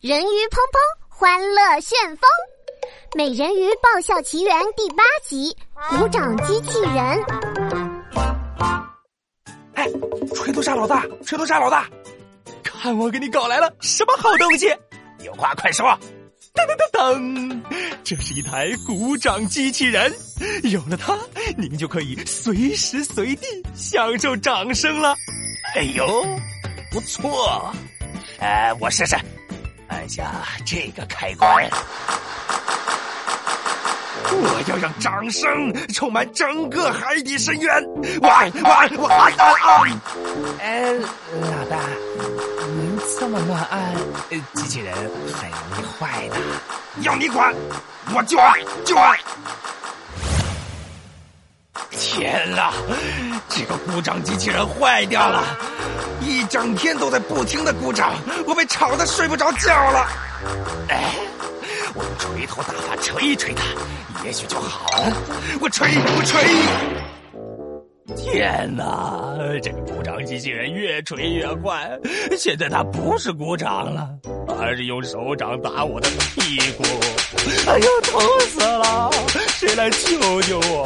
人鱼砰砰，欢乐旋风，《美人鱼爆笑奇缘》第八集，鼓掌机器人。哎，锤头鲨老大，锤头鲨老大，看我给你搞来了什么好东西！有话快说！噔噔噔噔，这是一台鼓掌机器人，有了它，您就可以随时随地享受掌声了。哎呦，不错！哎，我试试。按下这个开关，我要让掌声充满整个海底深渊！哇哇哇啊啊！哎，老大，您这么乱按，机器人很容易坏的。要你管！我就按就按！天哪，这个故障机器人坏掉了！一整天都在不停的鼓掌，我被吵得睡不着觉了。哎，我用锤头大法锤一锤他，也许就好了。我锤，我锤！天哪，这个鼓掌机器人越锤越快，现在它不是鼓掌了，而是用手掌打我的屁股。哎呀，疼死了！谁来救救我？